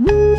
Woo!